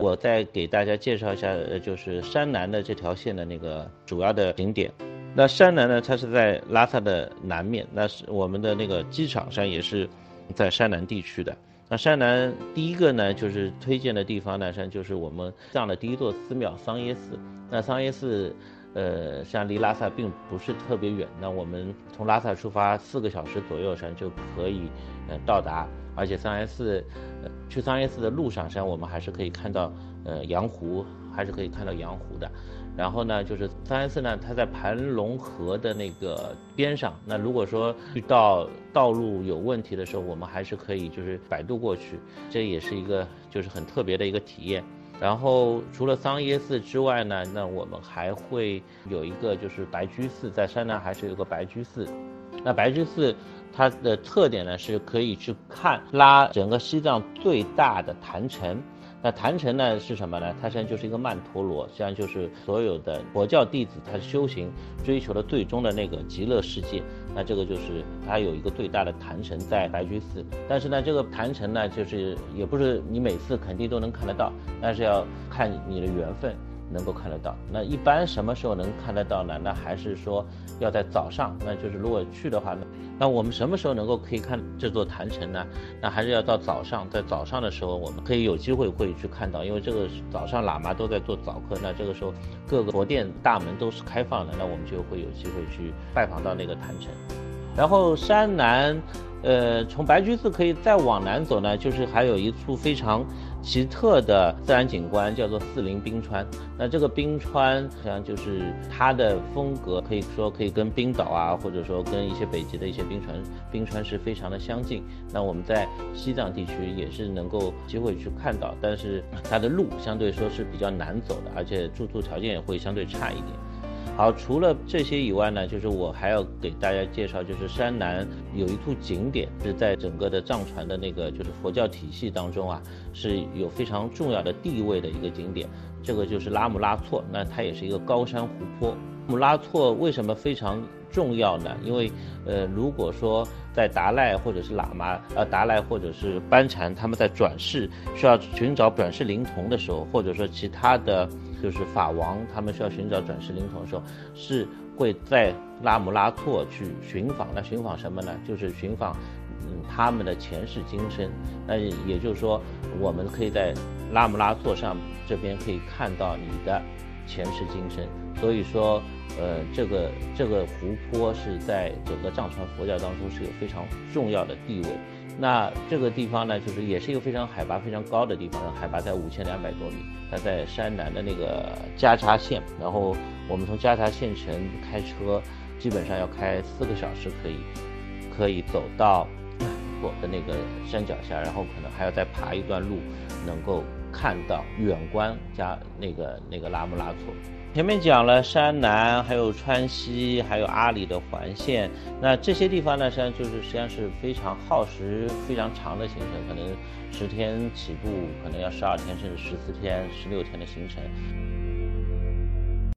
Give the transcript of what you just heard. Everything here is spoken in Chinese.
我再给大家介绍一下，呃，就是山南的这条线的那个主要的景点。那山南呢，它是在拉萨的南面，那是我们的那个机场山也是在山南地区的。那山南第一个呢，就是推荐的地方呢，山就是我们上的第一座寺庙桑耶寺。那桑耶寺，呃，像离拉萨并不是特别远，那我们从拉萨出发四个小时左右上就可以，呃，到达。而且桑耶寺，呃，去桑耶寺的路上，实际上我们还是可以看到，呃，羊湖，还是可以看到羊湖的。然后呢，就是桑耶寺呢，它在盘龙河的那个边上。那如果说遇到道路有问题的时候，我们还是可以就是摆渡过去，这也是一个就是很特别的一个体验。然后除了桑耶寺之外呢，那我们还会有一个就是白居寺，在山南还是有个白居寺。那白居寺。它的特点呢，是可以去看拉整个西藏最大的坛城。那坛城呢是什么呢？它实际上就是一个曼陀罗，实际上就是所有的佛教弟子他修行追求的最终的那个极乐世界。那这个就是它有一个最大的坛城在白居寺。但是呢，这个坛城呢，就是也不是你每次肯定都能看得到，但是要看你的缘分。能够看得到，那一般什么时候能看得到呢？那还是说要在早上，那就是如果去的话呢，那我们什么时候能够可以看这座坛城呢？那还是要到早上，在早上的时候我们可以有机会会去看到，因为这个早上喇嘛都在做早课，那这个时候各个佛殿大门都是开放的，那我们就会有机会去拜访到那个坛城。然后山南，呃，从白居寺可以再往南走呢，就是还有一处非常。奇特的自然景观叫做四林冰川，那这个冰川实际上就是它的风格，可以说可以跟冰岛啊，或者说跟一些北极的一些冰川冰川是非常的相近。那我们在西藏地区也是能够机会去看到，但是它的路相对说是比较难走的，而且住宿条件也会相对差一点。好，除了这些以外呢，就是我还要给大家介绍，就是山南有一处景点是在整个的藏传的那个就是佛教体系当中啊，是有非常重要的地位的一个景点，这个就是拉姆拉措，那它也是一个高山湖泊。拉姆拉措为什么非常重要呢？因为，呃，如果说在达赖或者是喇嘛，呃，达赖或者是班禅他们在转世需要寻找转世灵童的时候，或者说其他的。就是法王他们需要寻找转世灵童的时候，是会在拉姆拉措去寻访。那寻访什么呢？就是寻访，嗯，他们的前世今生。那也就是说，我们可以在拉姆拉措上这边可以看到你的前世今生。所以说，呃，这个这个湖泊是在整个藏传佛教当中是有非常重要的地位。那这个地方呢，就是也是一个非常海拔非常高的地方，海拔在五千两百多米。它在山南的那个加查县，然后我们从加查县城开车，基本上要开四个小时，可以可以走到的那个山脚下，然后可能还要再爬一段路，能够看到远观加那个那个拉木拉措。前面讲了山南，还有川西，还有阿里的环线。那这些地方呢，实际上就是实际上是非常耗时、非常长的行程，可能十天起步，可能要十二天甚至十四天、十六天的行程。